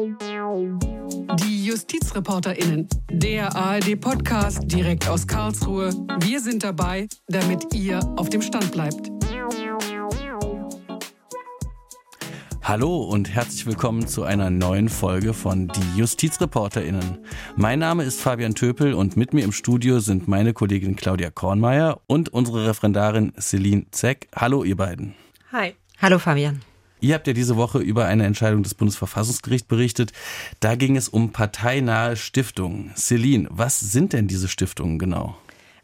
Die JustizreporterInnen, der ARD-Podcast direkt aus Karlsruhe. Wir sind dabei, damit ihr auf dem Stand bleibt. Hallo und herzlich willkommen zu einer neuen Folge von Die JustizreporterInnen. Mein Name ist Fabian Töpel und mit mir im Studio sind meine Kollegin Claudia Kornmeier und unsere Referendarin Celine Zeck. Hallo, ihr beiden. Hi. Hallo, Fabian. Ihr habt ja diese Woche über eine Entscheidung des Bundesverfassungsgerichts berichtet. Da ging es um parteinahe Stiftungen. Celine, was sind denn diese Stiftungen genau?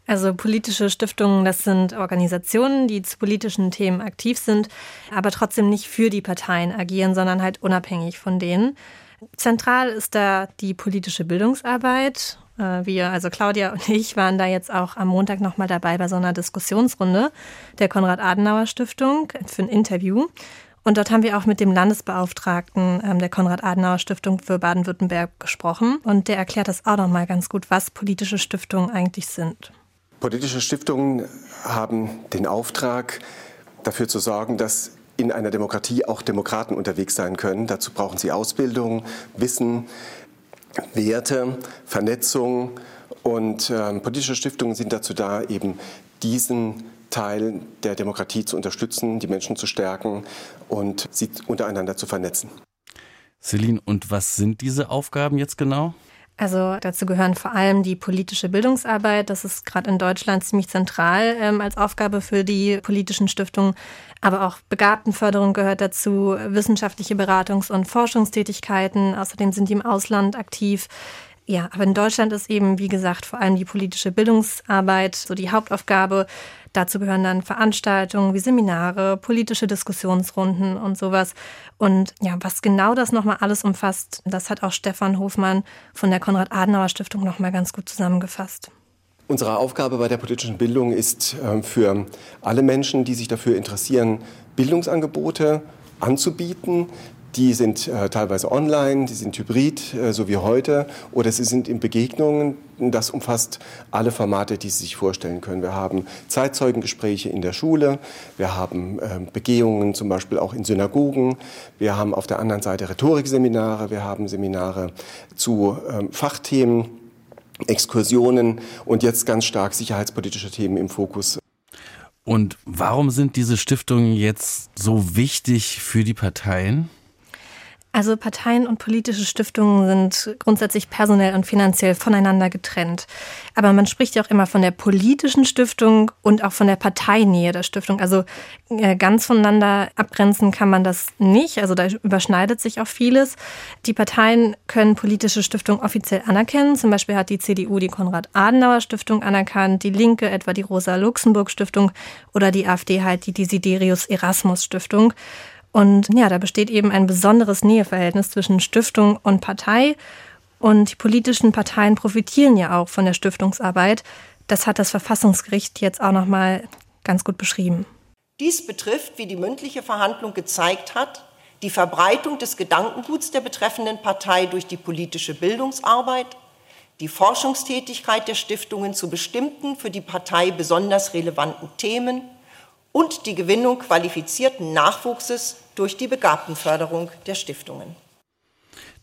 Also politische Stiftungen, das sind Organisationen, die zu politischen Themen aktiv sind, aber trotzdem nicht für die Parteien agieren, sondern halt unabhängig von denen. Zentral ist da die politische Bildungsarbeit. Äh, wir, also Claudia und ich, waren da jetzt auch am Montag nochmal dabei bei so einer Diskussionsrunde der Konrad-Adenauer-Stiftung für ein Interview. Und dort haben wir auch mit dem Landesbeauftragten ähm, der Konrad-Adenauer-Stiftung für Baden-Württemberg gesprochen. Und der erklärt das auch nochmal ganz gut, was politische Stiftungen eigentlich sind. Politische Stiftungen haben den Auftrag, dafür zu sorgen, dass in einer Demokratie auch Demokraten unterwegs sein können. Dazu brauchen sie Ausbildung, Wissen, Werte, Vernetzung. Und äh, politische Stiftungen sind dazu da, eben diesen Teil der Demokratie zu unterstützen, die Menschen zu stärken und sie untereinander zu vernetzen. Celine, und was sind diese Aufgaben jetzt genau? Also dazu gehören vor allem die politische Bildungsarbeit. Das ist gerade in Deutschland ziemlich zentral ähm, als Aufgabe für die politischen Stiftungen. Aber auch Begabtenförderung gehört dazu, wissenschaftliche Beratungs- und Forschungstätigkeiten. Außerdem sind die im Ausland aktiv. Ja, aber in Deutschland ist eben, wie gesagt, vor allem die politische Bildungsarbeit so die Hauptaufgabe. Dazu gehören dann Veranstaltungen wie Seminare, politische Diskussionsrunden und sowas. Und ja, was genau das nochmal alles umfasst, das hat auch Stefan Hofmann von der Konrad-Adenauer-Stiftung nochmal ganz gut zusammengefasst. Unsere Aufgabe bei der politischen Bildung ist ähm, für alle Menschen, die sich dafür interessieren, Bildungsangebote anzubieten, die sind äh, teilweise online, die sind hybrid, äh, so wie heute, oder sie sind in Begegnungen. Das umfasst alle Formate, die Sie sich vorstellen können. Wir haben Zeitzeugengespräche in der Schule, wir haben äh, Begehungen zum Beispiel auch in Synagogen, wir haben auf der anderen Seite Rhetorikseminare, wir haben Seminare zu ähm, Fachthemen, Exkursionen und jetzt ganz stark sicherheitspolitische Themen im Fokus. Und warum sind diese Stiftungen jetzt so wichtig für die Parteien? Also Parteien und politische Stiftungen sind grundsätzlich personell und finanziell voneinander getrennt. Aber man spricht ja auch immer von der politischen Stiftung und auch von der Parteinähe der Stiftung. Also äh, ganz voneinander abgrenzen kann man das nicht. Also da überschneidet sich auch vieles. Die Parteien können politische Stiftungen offiziell anerkennen. Zum Beispiel hat die CDU die Konrad-Adenauer-Stiftung anerkannt, die Linke etwa die Rosa-Luxemburg-Stiftung oder die AfD halt die Desiderius-Erasmus-Stiftung. Und ja, da besteht eben ein besonderes Näheverhältnis zwischen Stiftung und Partei. Und die politischen Parteien profitieren ja auch von der Stiftungsarbeit. Das hat das Verfassungsgericht jetzt auch noch mal ganz gut beschrieben. Dies betrifft, wie die mündliche Verhandlung gezeigt hat, die Verbreitung des Gedankenguts der betreffenden Partei durch die politische Bildungsarbeit, die Forschungstätigkeit der Stiftungen zu bestimmten für die Partei besonders relevanten Themen und die Gewinnung qualifizierten Nachwuchses durch die Begabtenförderung der Stiftungen.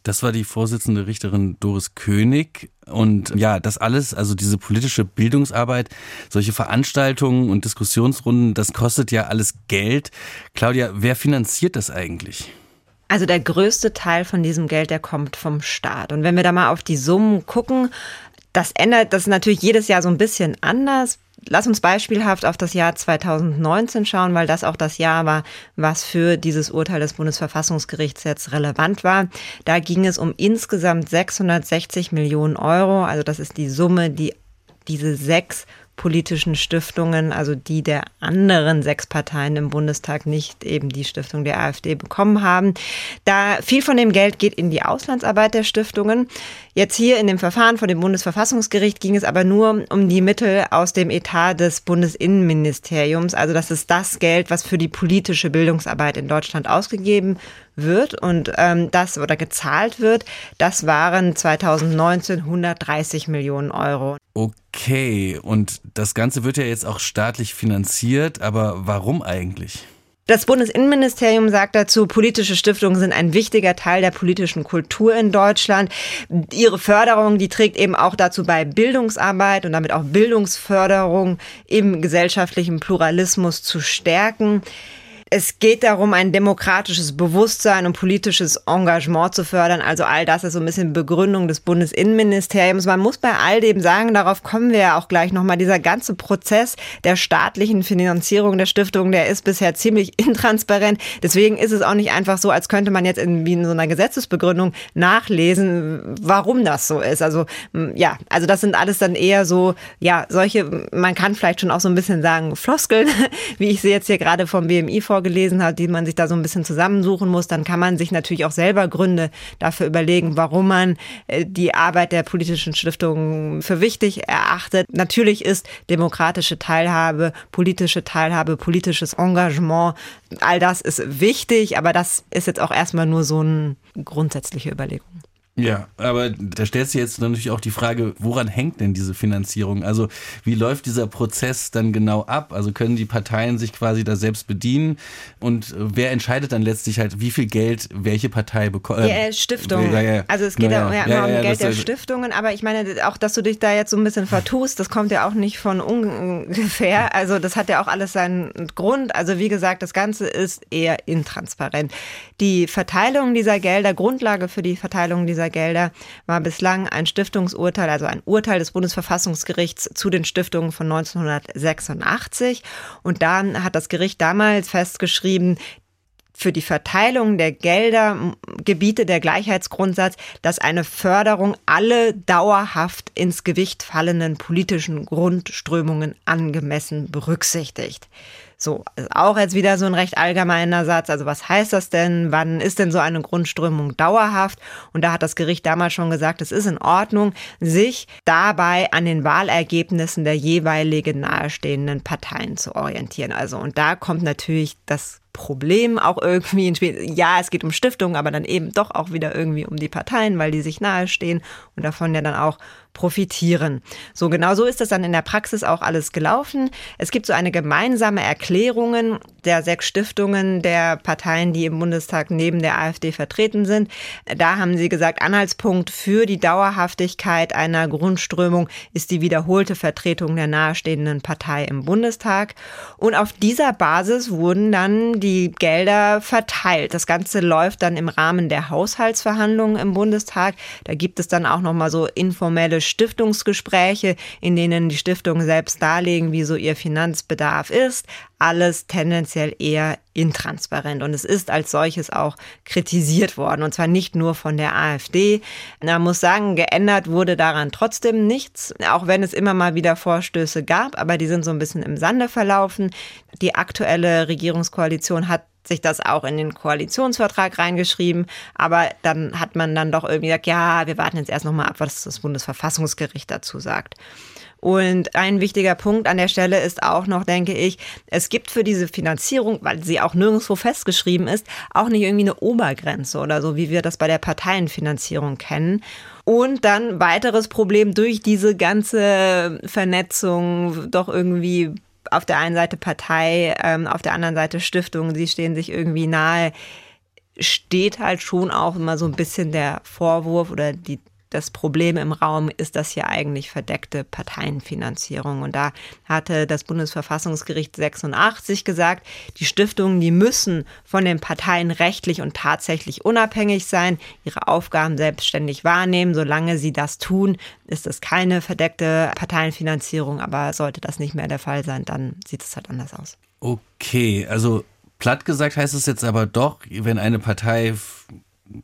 Das war die Vorsitzende Richterin Doris König. Und ja, das alles, also diese politische Bildungsarbeit, solche Veranstaltungen und Diskussionsrunden, das kostet ja alles Geld. Claudia, wer finanziert das eigentlich? Also der größte Teil von diesem Geld, der kommt vom Staat. Und wenn wir da mal auf die Summen gucken, das ändert das natürlich jedes Jahr so ein bisschen anders. Lass uns beispielhaft auf das Jahr 2019 schauen, weil das auch das Jahr war, was für dieses Urteil des Bundesverfassungsgerichts jetzt relevant war. Da ging es um insgesamt 660 Millionen Euro. Also das ist die Summe, die diese sechs politischen Stiftungen, also die der anderen sechs Parteien im Bundestag, nicht eben die Stiftung der AfD bekommen haben. Da viel von dem Geld geht in die Auslandsarbeit der Stiftungen. Jetzt hier in dem Verfahren vor dem Bundesverfassungsgericht ging es aber nur um die Mittel aus dem Etat des Bundesinnenministeriums. Also das ist das Geld, was für die politische Bildungsarbeit in Deutschland ausgegeben wird und ähm, das oder gezahlt wird. Das waren 2019 130 Millionen Euro. Okay, und das Ganze wird ja jetzt auch staatlich finanziert, aber warum eigentlich? Das Bundesinnenministerium sagt dazu, politische Stiftungen sind ein wichtiger Teil der politischen Kultur in Deutschland. Ihre Förderung, die trägt eben auch dazu bei, Bildungsarbeit und damit auch Bildungsförderung im gesellschaftlichen Pluralismus zu stärken. Es geht darum, ein demokratisches Bewusstsein und politisches Engagement zu fördern. Also all das ist so ein bisschen Begründung des Bundesinnenministeriums. Man muss bei all dem sagen, darauf kommen wir ja auch gleich nochmal, dieser ganze Prozess der staatlichen Finanzierung der Stiftung, der ist bisher ziemlich intransparent. Deswegen ist es auch nicht einfach so, als könnte man jetzt in, wie in so einer Gesetzesbegründung nachlesen, warum das so ist. Also ja, also das sind alles dann eher so, ja, solche, man kann vielleicht schon auch so ein bisschen sagen, Floskeln, wie ich sie jetzt hier gerade vom BMI vor vorgelesen hat, die man sich da so ein bisschen zusammensuchen muss, dann kann man sich natürlich auch selber Gründe dafür überlegen, warum man äh, die Arbeit der politischen Stiftungen für wichtig erachtet. Natürlich ist demokratische Teilhabe, politische Teilhabe, politisches Engagement, all das ist wichtig, aber das ist jetzt auch erstmal nur so eine grundsätzliche Überlegung. Ja, aber da stellt sich jetzt natürlich auch die Frage, woran hängt denn diese Finanzierung? Also wie läuft dieser Prozess dann genau ab? Also können die Parteien sich quasi da selbst bedienen? Und wer entscheidet dann letztlich halt, wie viel Geld welche Partei bekommt? Äh, ja, Stiftungen. Ja, ja. Also es geht ja, ja, immer um Geld der Stiftungen, aber ich meine auch, dass du dich da jetzt so ein bisschen vertust, das kommt ja auch nicht von ungefähr. Also das hat ja auch alles seinen Grund. Also wie gesagt, das Ganze ist eher intransparent. Die Verteilung dieser Gelder, Grundlage für die Verteilung dieser Gelder war bislang ein Stiftungsurteil, also ein Urteil des Bundesverfassungsgerichts zu den Stiftungen von 1986. Und dann hat das Gericht damals festgeschrieben, für die Verteilung der Gelder gebiete der Gleichheitsgrundsatz, dass eine Förderung alle dauerhaft ins Gewicht fallenden politischen Grundströmungen angemessen berücksichtigt. So, auch jetzt wieder so ein recht allgemeiner Satz. Also was heißt das denn? Wann ist denn so eine Grundströmung dauerhaft? Und da hat das Gericht damals schon gesagt, es ist in Ordnung, sich dabei an den Wahlergebnissen der jeweiligen nahestehenden Parteien zu orientieren. Also, und da kommt natürlich das Problem auch irgendwie ins Spiel. Ja, es geht um Stiftungen, aber dann eben doch auch wieder irgendwie um die Parteien, weil die sich nahestehen und davon ja dann auch profitieren. So genau so ist das dann in der Praxis auch alles gelaufen. Es gibt so eine gemeinsame Erklärung der sechs Stiftungen der Parteien, die im Bundestag neben der AfD vertreten sind. Da haben sie gesagt, Anhaltspunkt für die Dauerhaftigkeit einer Grundströmung ist die wiederholte Vertretung der nahestehenden Partei im Bundestag. Und auf dieser Basis wurden dann die Gelder verteilt. Das Ganze läuft dann im Rahmen der Haushaltsverhandlungen im Bundestag. Da gibt es dann auch noch mal so informelle Stiftungsgespräche, in denen die Stiftungen selbst darlegen, wie so ihr Finanzbedarf ist. Alles tendenziell eher intransparent. Und es ist als solches auch kritisiert worden. Und zwar nicht nur von der AfD. Man muss sagen, geändert wurde daran trotzdem nichts, auch wenn es immer mal wieder Vorstöße gab. Aber die sind so ein bisschen im Sande verlaufen. Die aktuelle Regierungskoalition hat sich das auch in den Koalitionsvertrag reingeschrieben, aber dann hat man dann doch irgendwie gesagt, ja, wir warten jetzt erst nochmal ab, was das Bundesverfassungsgericht dazu sagt. Und ein wichtiger Punkt an der Stelle ist auch noch, denke ich, es gibt für diese Finanzierung, weil sie auch nirgendwo festgeschrieben ist, auch nicht irgendwie eine Obergrenze oder so, wie wir das bei der Parteienfinanzierung kennen. Und dann weiteres Problem durch diese ganze Vernetzung doch irgendwie auf der einen Seite Partei, ähm, auf der anderen Seite Stiftung, sie stehen sich irgendwie nahe, steht halt schon auch immer so ein bisschen der Vorwurf oder die das Problem im Raum ist das hier eigentlich verdeckte Parteienfinanzierung. Und da hatte das Bundesverfassungsgericht 86 gesagt, die Stiftungen, die müssen von den Parteien rechtlich und tatsächlich unabhängig sein, ihre Aufgaben selbstständig wahrnehmen. Solange sie das tun, ist es keine verdeckte Parteienfinanzierung. Aber sollte das nicht mehr der Fall sein, dann sieht es halt anders aus. Okay, also platt gesagt heißt es jetzt aber doch, wenn eine Partei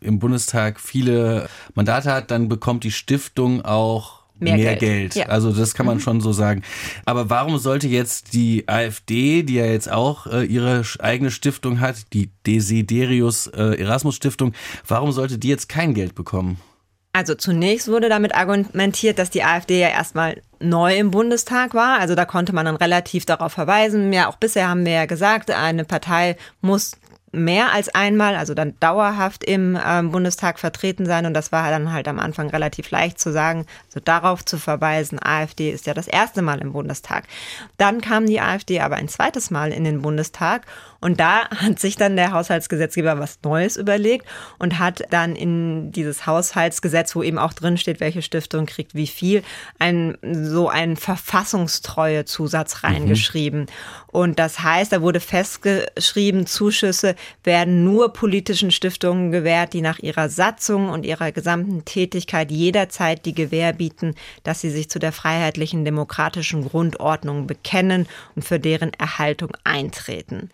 im Bundestag viele Mandate hat, dann bekommt die Stiftung auch mehr, mehr Geld. Geld. Ja. Also das kann man mhm. schon so sagen. Aber warum sollte jetzt die AfD, die ja jetzt auch äh, ihre eigene Stiftung hat, die Desiderius äh, Erasmus Stiftung, warum sollte die jetzt kein Geld bekommen? Also zunächst wurde damit argumentiert, dass die AfD ja erstmal neu im Bundestag war. Also da konnte man dann relativ darauf verweisen. Ja, auch bisher haben wir ja gesagt, eine Partei muss mehr als einmal, also dann dauerhaft im äh, Bundestag vertreten sein. Und das war dann halt am Anfang relativ leicht zu sagen, so darauf zu verweisen, AfD ist ja das erste Mal im Bundestag. Dann kam die AfD aber ein zweites Mal in den Bundestag und da hat sich dann der Haushaltsgesetzgeber was Neues überlegt und hat dann in dieses Haushaltsgesetz, wo eben auch drin steht, welche Stiftung kriegt wie viel, ein, so einen verfassungstreue Zusatz mhm. reingeschrieben. Mhm. Und das heißt, da wurde festgeschrieben, Zuschüsse werden nur politischen Stiftungen gewährt, die nach ihrer Satzung und ihrer gesamten Tätigkeit jederzeit die Gewähr bieten, dass sie sich zu der freiheitlichen demokratischen Grundordnung bekennen und für deren Erhaltung eintreten.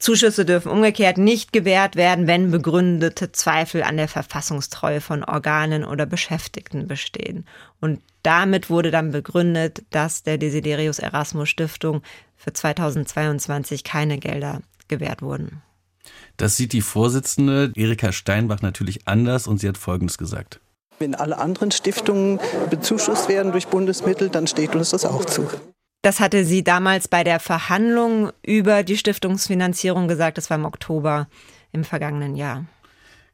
Zuschüsse dürfen umgekehrt nicht gewährt werden, wenn begründete Zweifel an der Verfassungstreue von Organen oder Beschäftigten bestehen. Und damit wurde dann begründet, dass der Desiderius Erasmus Stiftung für 2022 keine Gelder gewährt wurden. Das sieht die Vorsitzende Erika Steinbach natürlich anders und sie hat Folgendes gesagt. Wenn alle anderen Stiftungen bezuschusst werden durch Bundesmittel, dann steht uns das auch zu. Das hatte sie damals bei der Verhandlung über die Stiftungsfinanzierung gesagt. Das war im Oktober im vergangenen Jahr.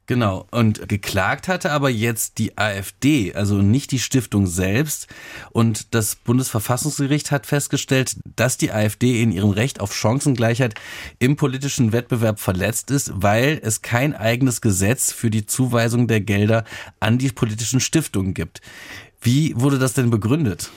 Genau. Und geklagt hatte aber jetzt die AfD, also nicht die Stiftung selbst. Und das Bundesverfassungsgericht hat festgestellt, dass die AfD in ihrem Recht auf Chancengleichheit im politischen Wettbewerb verletzt ist, weil es kein eigenes Gesetz für die Zuweisung der Gelder an die politischen Stiftungen gibt. Wie wurde das denn begründet?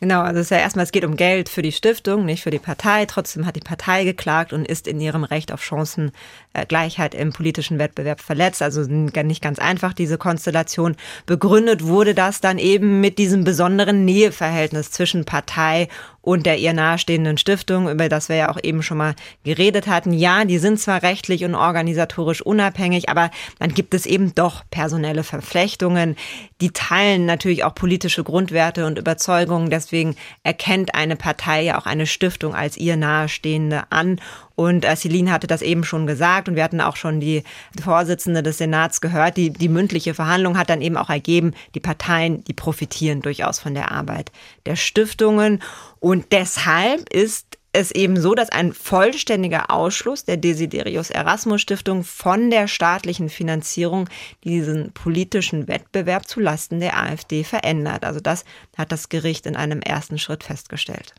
Genau, also es ist ja erstmal, es geht um Geld für die Stiftung, nicht für die Partei. Trotzdem hat die Partei geklagt und ist in ihrem Recht auf Chancengleichheit im politischen Wettbewerb verletzt. Also nicht ganz einfach diese Konstellation. Begründet wurde das dann eben mit diesem besonderen Näheverhältnis zwischen Partei und der ihr nahestehenden Stiftung, über das wir ja auch eben schon mal geredet hatten. Ja, die sind zwar rechtlich und organisatorisch unabhängig, aber dann gibt es eben doch personelle Verflechtungen. Die teilen natürlich auch politische Grundwerte und Überzeugungen. Deswegen erkennt eine Partei ja auch eine Stiftung als ihr nahestehende an. Und äh, Celine hatte das eben schon gesagt und wir hatten auch schon die Vorsitzende des Senats gehört. Die, die mündliche Verhandlung hat dann eben auch ergeben, die Parteien, die profitieren durchaus von der Arbeit der Stiftungen. Und deshalb ist es eben so, dass ein vollständiger Ausschluss der Desiderius Erasmus Stiftung von der staatlichen Finanzierung diesen politischen Wettbewerb zu Lasten der AfD verändert. Also das hat das Gericht in einem ersten Schritt festgestellt.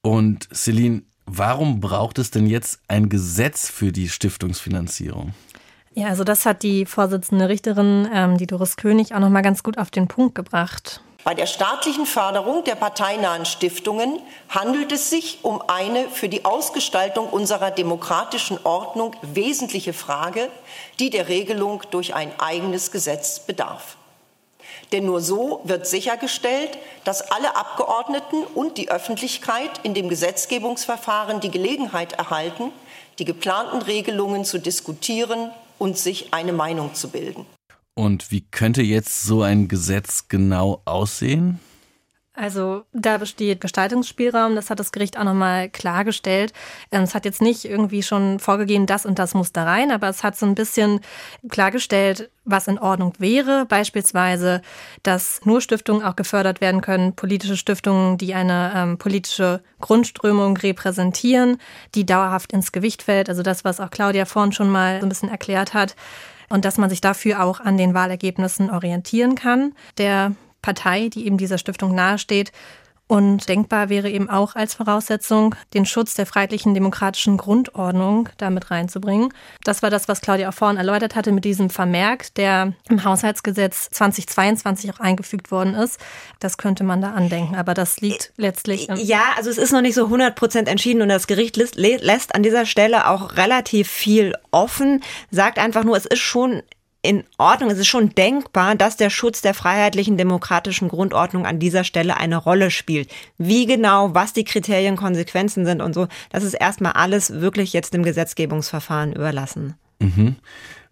Und Celine, warum braucht es denn jetzt ein Gesetz für die Stiftungsfinanzierung? Ja, also das hat die Vorsitzende Richterin, ähm, die Doris König, auch noch mal ganz gut auf den Punkt gebracht. Bei der staatlichen Förderung der parteinahen Stiftungen handelt es sich um eine für die Ausgestaltung unserer demokratischen Ordnung wesentliche Frage, die der Regelung durch ein eigenes Gesetz bedarf. Denn nur so wird sichergestellt, dass alle Abgeordneten und die Öffentlichkeit in dem Gesetzgebungsverfahren die Gelegenheit erhalten, die geplanten Regelungen zu diskutieren und sich eine Meinung zu bilden. Und wie könnte jetzt so ein Gesetz genau aussehen? Also da besteht Gestaltungsspielraum, das hat das Gericht auch nochmal klargestellt. Ähm, es hat jetzt nicht irgendwie schon vorgegeben, das und das muss da rein, aber es hat so ein bisschen klargestellt, was in Ordnung wäre. Beispielsweise, dass nur Stiftungen auch gefördert werden können, politische Stiftungen, die eine ähm, politische Grundströmung repräsentieren, die dauerhaft ins Gewicht fällt. Also das, was auch Claudia vorhin schon mal so ein bisschen erklärt hat. Und dass man sich dafür auch an den Wahlergebnissen orientieren kann. Der Partei, die eben dieser Stiftung nahesteht. Und denkbar wäre eben auch als Voraussetzung, den Schutz der freiheitlichen demokratischen Grundordnung damit reinzubringen. Das war das, was Claudia auch vorhin erläutert hatte mit diesem Vermerk, der im Haushaltsgesetz 2022 auch eingefügt worden ist. Das könnte man da andenken, aber das liegt letztlich. Ja, also es ist noch nicht so 100 Prozent entschieden und das Gericht lässt an dieser Stelle auch relativ viel offen, sagt einfach nur, es ist schon in Ordnung. Es ist schon denkbar, dass der Schutz der freiheitlichen demokratischen Grundordnung an dieser Stelle eine Rolle spielt. Wie genau, was die Kriterien, Konsequenzen sind und so, das ist erstmal alles wirklich jetzt dem Gesetzgebungsverfahren überlassen. Mhm.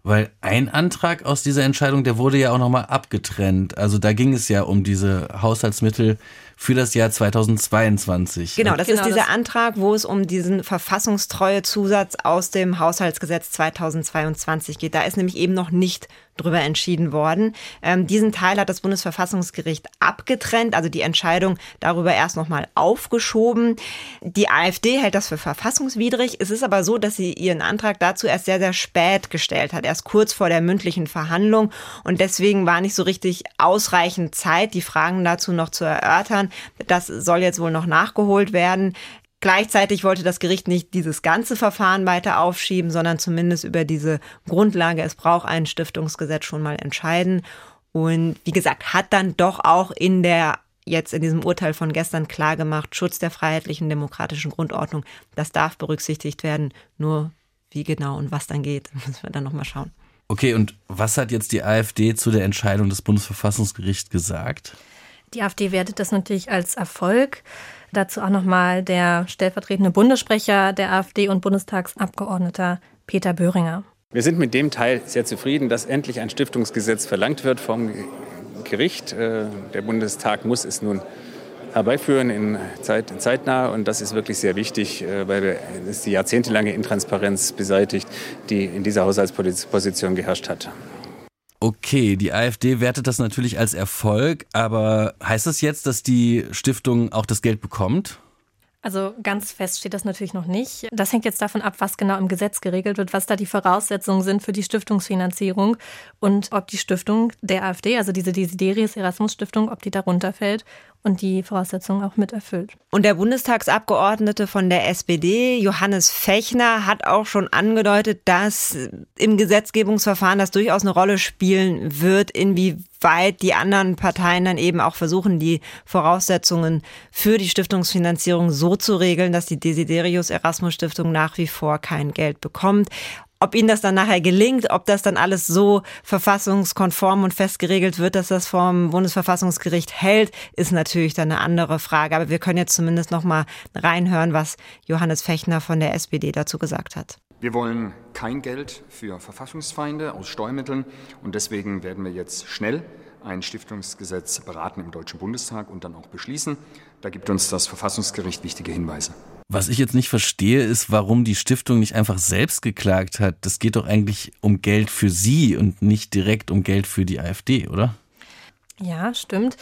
Weil ein Antrag aus dieser Entscheidung, der wurde ja auch nochmal abgetrennt. Also da ging es ja um diese Haushaltsmittel für das Jahr 2022. Genau, das genau, ist dieser das Antrag, wo es um diesen verfassungstreue Zusatz aus dem Haushaltsgesetz 2022 geht. Da ist nämlich eben noch nicht drüber entschieden worden. Ähm, diesen Teil hat das Bundesverfassungsgericht abgetrennt, also die Entscheidung darüber erst nochmal aufgeschoben. Die AfD hält das für verfassungswidrig. Es ist aber so, dass sie ihren Antrag dazu erst sehr, sehr spät gestellt hat, erst kurz vor der mündlichen Verhandlung. Und deswegen war nicht so richtig ausreichend Zeit, die Fragen dazu noch zu erörtern. Das soll jetzt wohl noch nachgeholt werden. Gleichzeitig wollte das Gericht nicht dieses ganze Verfahren weiter aufschieben, sondern zumindest über diese Grundlage, es braucht ein Stiftungsgesetz schon mal entscheiden. Und wie gesagt, hat dann doch auch in der jetzt in diesem Urteil von gestern klargemacht, Schutz der freiheitlichen demokratischen Grundordnung, das darf berücksichtigt werden. Nur wie genau und was dann geht, müssen wir dann nochmal schauen. Okay, und was hat jetzt die AfD zu der Entscheidung des Bundesverfassungsgerichts gesagt? Die AfD wertet das natürlich als Erfolg. Dazu auch nochmal der stellvertretende Bundessprecher der AfD und Bundestagsabgeordneter Peter Böhringer. Wir sind mit dem Teil sehr zufrieden, dass endlich ein Stiftungsgesetz verlangt wird vom Gericht. Äh, der Bundestag muss es nun herbeiführen in Zeit, zeitnah. Und das ist wirklich sehr wichtig, äh, weil es die jahrzehntelange Intransparenz beseitigt, die in dieser Haushaltsposition geherrscht hat. Okay, die AfD wertet das natürlich als Erfolg, aber heißt das jetzt, dass die Stiftung auch das Geld bekommt? Also ganz fest steht das natürlich noch nicht. Das hängt jetzt davon ab, was genau im Gesetz geregelt wird, was da die Voraussetzungen sind für die Stiftungsfinanzierung und ob die Stiftung der AfD, also diese Desiderius Erasmus Stiftung, ob die darunter fällt und die Voraussetzungen auch mit erfüllt. Und der Bundestagsabgeordnete von der SPD, Johannes Fechner, hat auch schon angedeutet, dass im Gesetzgebungsverfahren das durchaus eine Rolle spielen wird, inwieweit die anderen Parteien dann eben auch versuchen, die Voraussetzungen für die Stiftungsfinanzierung so zu regeln, dass die Desiderius Erasmus Stiftung nach wie vor kein Geld bekommt. Ob ihnen das dann nachher gelingt, ob das dann alles so verfassungskonform und fest geregelt wird, dass das vom Bundesverfassungsgericht hält, ist natürlich dann eine andere Frage. Aber wir können jetzt zumindest noch mal reinhören, was Johannes Fechner von der SPD dazu gesagt hat. Wir wollen kein Geld für Verfassungsfeinde aus Steuermitteln und deswegen werden wir jetzt schnell ein Stiftungsgesetz beraten im Deutschen Bundestag und dann auch beschließen. Da gibt uns das Verfassungsgericht wichtige Hinweise. Was ich jetzt nicht verstehe, ist, warum die Stiftung nicht einfach selbst geklagt hat. Das geht doch eigentlich um Geld für sie und nicht direkt um Geld für die AfD, oder? Ja, stimmt.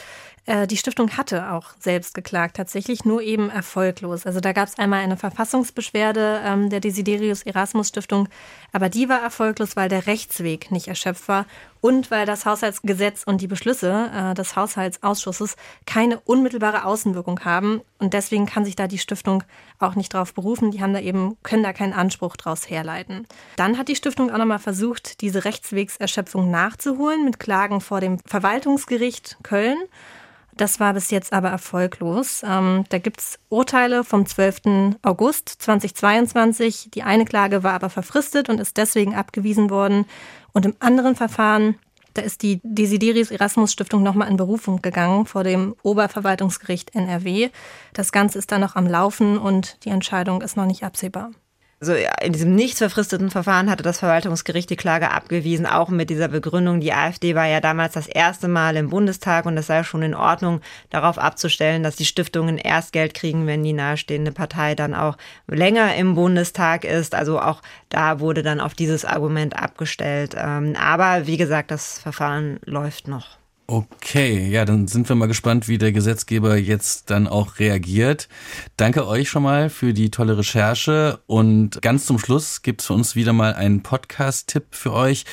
Äh, die Stiftung hatte auch selbst geklagt, tatsächlich nur eben erfolglos. Also da gab es einmal eine Verfassungsbeschwerde ähm, der Desiderius Erasmus Stiftung, aber die war erfolglos, weil der Rechtsweg nicht erschöpft war und weil das Haushaltsgesetz und die Beschlüsse äh, des Haushaltsausschusses keine unmittelbare Außenwirkung haben und deswegen kann sich da die Stiftung auch nicht drauf berufen. Die haben da eben können da keinen Anspruch draus herleiten. Dann hat die Stiftung auch nochmal versucht, diese Rechtswegserschöpfung nachzuholen mit Klagen vor dem Verwaltungsgericht Köln. Das war bis jetzt aber erfolglos. Ähm, da es Urteile vom 12. August 2022. Die eine Klage war aber verfristet und ist deswegen abgewiesen worden. Und im anderen Verfahren, da ist die Desiderius Erasmus Stiftung nochmal in Berufung gegangen vor dem Oberverwaltungsgericht NRW. Das Ganze ist dann noch am Laufen und die Entscheidung ist noch nicht absehbar. Also in diesem nicht verfristeten Verfahren hatte das Verwaltungsgericht die Klage abgewiesen, auch mit dieser Begründung, die AfD war ja damals das erste Mal im Bundestag und es sei schon in Ordnung, darauf abzustellen, dass die Stiftungen erst Geld kriegen, wenn die nahestehende Partei dann auch länger im Bundestag ist. Also auch da wurde dann auf dieses Argument abgestellt. Ähm, aber wie gesagt, das Verfahren läuft noch. Okay, ja, dann sind wir mal gespannt, wie der Gesetzgeber jetzt dann auch reagiert. Danke euch schon mal für die tolle Recherche und ganz zum Schluss gibt's für uns wieder mal einen Podcast-Tipp für euch.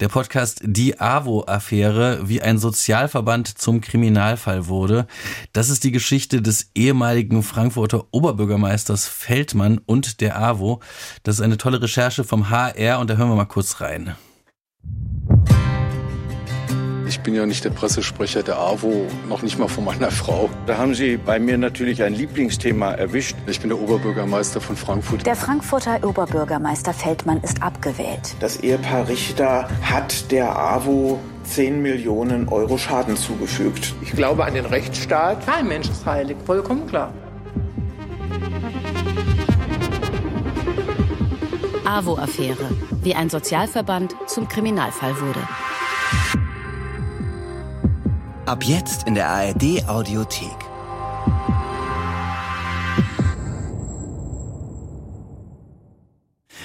Der Podcast Die AWO-Affäre, wie ein Sozialverband zum Kriminalfall wurde. Das ist die Geschichte des ehemaligen Frankfurter Oberbürgermeisters Feldmann und der AWO. Das ist eine tolle Recherche vom HR und da hören wir mal kurz rein. Ich bin ja nicht der Pressesprecher der AWO, noch nicht mal von meiner Frau. Da haben Sie bei mir natürlich ein Lieblingsthema erwischt. Ich bin der Oberbürgermeister von Frankfurt. Der Frankfurter Oberbürgermeister Feldmann ist abgewählt. Das Ehepaar Richter hat der AWO 10 Millionen Euro Schaden zugefügt. Ich glaube an den Rechtsstaat. Kein Mensch ist heilig, vollkommen klar. AWO-Affäre, wie ein Sozialverband zum Kriminalfall wurde. Ab jetzt in der ARD Audiothek.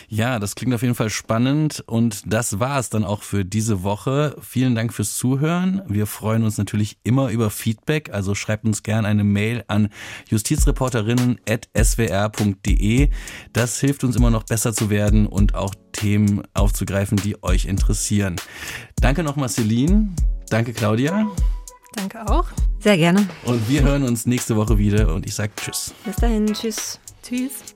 Ja, das klingt auf jeden Fall spannend und das war es dann auch für diese Woche. Vielen Dank fürs Zuhören. Wir freuen uns natürlich immer über Feedback, also schreibt uns gerne eine Mail an justizreporterinnen.swr.de. Das hilft uns immer noch besser zu werden und auch Themen aufzugreifen, die euch interessieren. Danke nochmal, Celine. Danke, Claudia. Danke auch. Sehr gerne. Und wir hören uns nächste Woche wieder und ich sage Tschüss. Bis dahin, Tschüss. Tschüss.